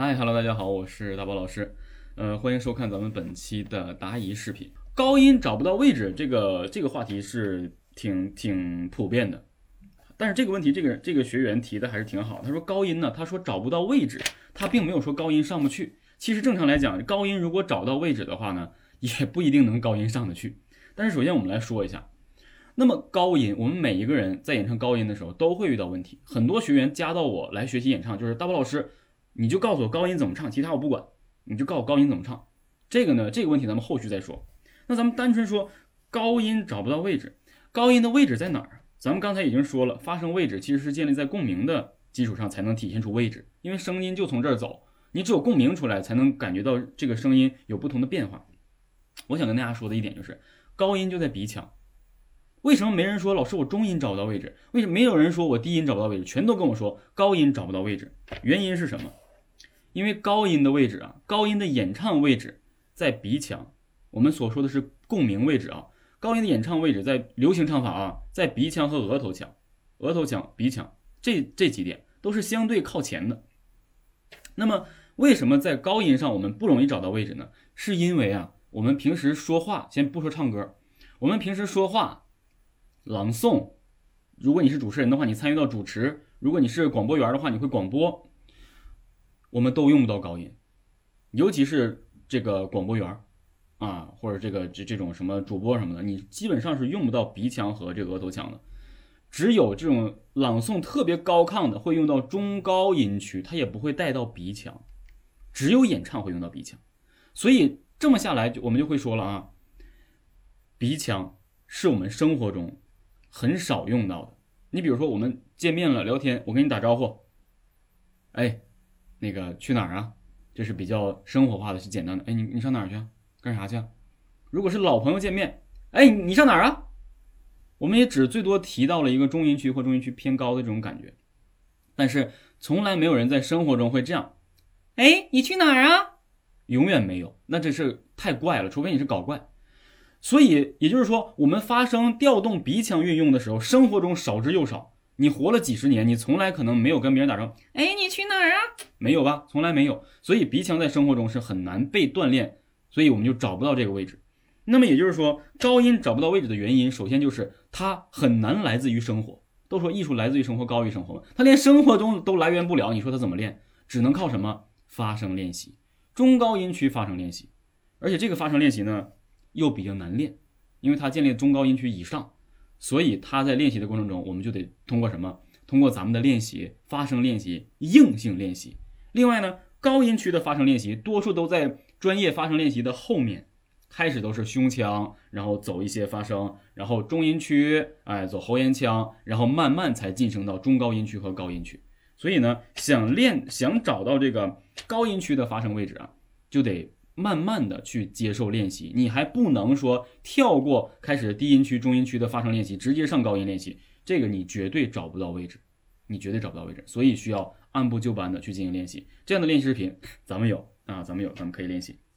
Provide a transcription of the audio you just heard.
嗨，Hello，大家好，我是大宝老师，呃，欢迎收看咱们本期的答疑视频。高音找不到位置，这个这个话题是挺挺普遍的，但是这个问题，这个这个学员提的还是挺好。他说高音呢，他说找不到位置，他并没有说高音上不去。其实正常来讲，高音如果找到位置的话呢，也不一定能高音上得去。但是首先我们来说一下，那么高音，我们每一个人在演唱高音的时候都会遇到问题。很多学员加到我来学习演唱，就是大宝老师。你就告诉我高音怎么唱，其他我不管，你就告诉我高音怎么唱。这个呢，这个问题咱们后续再说。那咱们单纯说高音找不到位置，高音的位置在哪儿？咱们刚才已经说了，发声位置其实是建立在共鸣的基础上才能体现出位置，因为声音就从这儿走，你只有共鸣出来才能感觉到这个声音有不同的变化。我想跟大家说的一点就是，高音就在鼻腔。为什么没人说老师我中音找不到位置？为什么没有人说我低音找不到位置？全都跟我说高音找不到位置，原因是什么？因为高音的位置啊，高音的演唱位置在鼻腔，我们所说的是共鸣位置啊。高音的演唱位置在流行唱法啊，在鼻腔和额头腔，额头腔、鼻腔这这几点都是相对靠前的。那么为什么在高音上我们不容易找到位置呢？是因为啊，我们平时说话，先不说唱歌，我们平时说话、朗诵，如果你是主持人的话，你参与到主持；如果你是广播员的话，你会广播。我们都用不到高音，尤其是这个广播员啊，或者这个这这种什么主播什么的，你基本上是用不到鼻腔和这个额头腔的。只有这种朗诵特别高亢的，会用到中高音区，它也不会带到鼻腔。只有演唱会用到鼻腔，所以这么下来，就我们就会说了啊，鼻腔是我们生活中很少用到的。你比如说，我们见面了聊天，我跟你打招呼，哎。那个去哪儿啊？这是比较生活化的，是简单的。哎，你你上哪儿去？干啥去？如果是老朋友见面，哎，你上哪儿啊？我们也只最多提到了一个中音区或中音区偏高的这种感觉，但是从来没有人在生活中会这样。哎，你去哪儿啊？永远没有，那这是太怪了，除非你是搞怪。所以也就是说，我们发声调动鼻腔运用的时候，生活中少之又少。你活了几十年，你从来可能没有跟别人打招呼。哎，你去哪儿啊？没有吧，从来没有。所以鼻腔在生活中是很难被锻炼，所以我们就找不到这个位置。那么也就是说，高音找不到位置的原因，首先就是它很难来自于生活。都说艺术来自于生活，高于生活嘛，它连生活中都来源不了。你说它怎么练？只能靠什么发声练习，中高音区发声练习。而且这个发声练习呢，又比较难练，因为它建立中高音区以上。所以他在练习的过程中，我们就得通过什么？通过咱们的练习，发声练习，硬性练习。另外呢，高音区的发声练习，多数都在专业发声练习的后面，开始都是胸腔，然后走一些发声，然后中音区，哎，走喉咽腔，然后慢慢才晋升到中高音区和高音区。所以呢，想练，想找到这个高音区的发声位置啊，就得。慢慢的去接受练习，你还不能说跳过开始低音区、中音区的发声练习，直接上高音练习，这个你绝对找不到位置，你绝对找不到位置，所以需要按部就班的去进行练习。这样的练习视频咱们有啊，咱们有，咱们可以练习。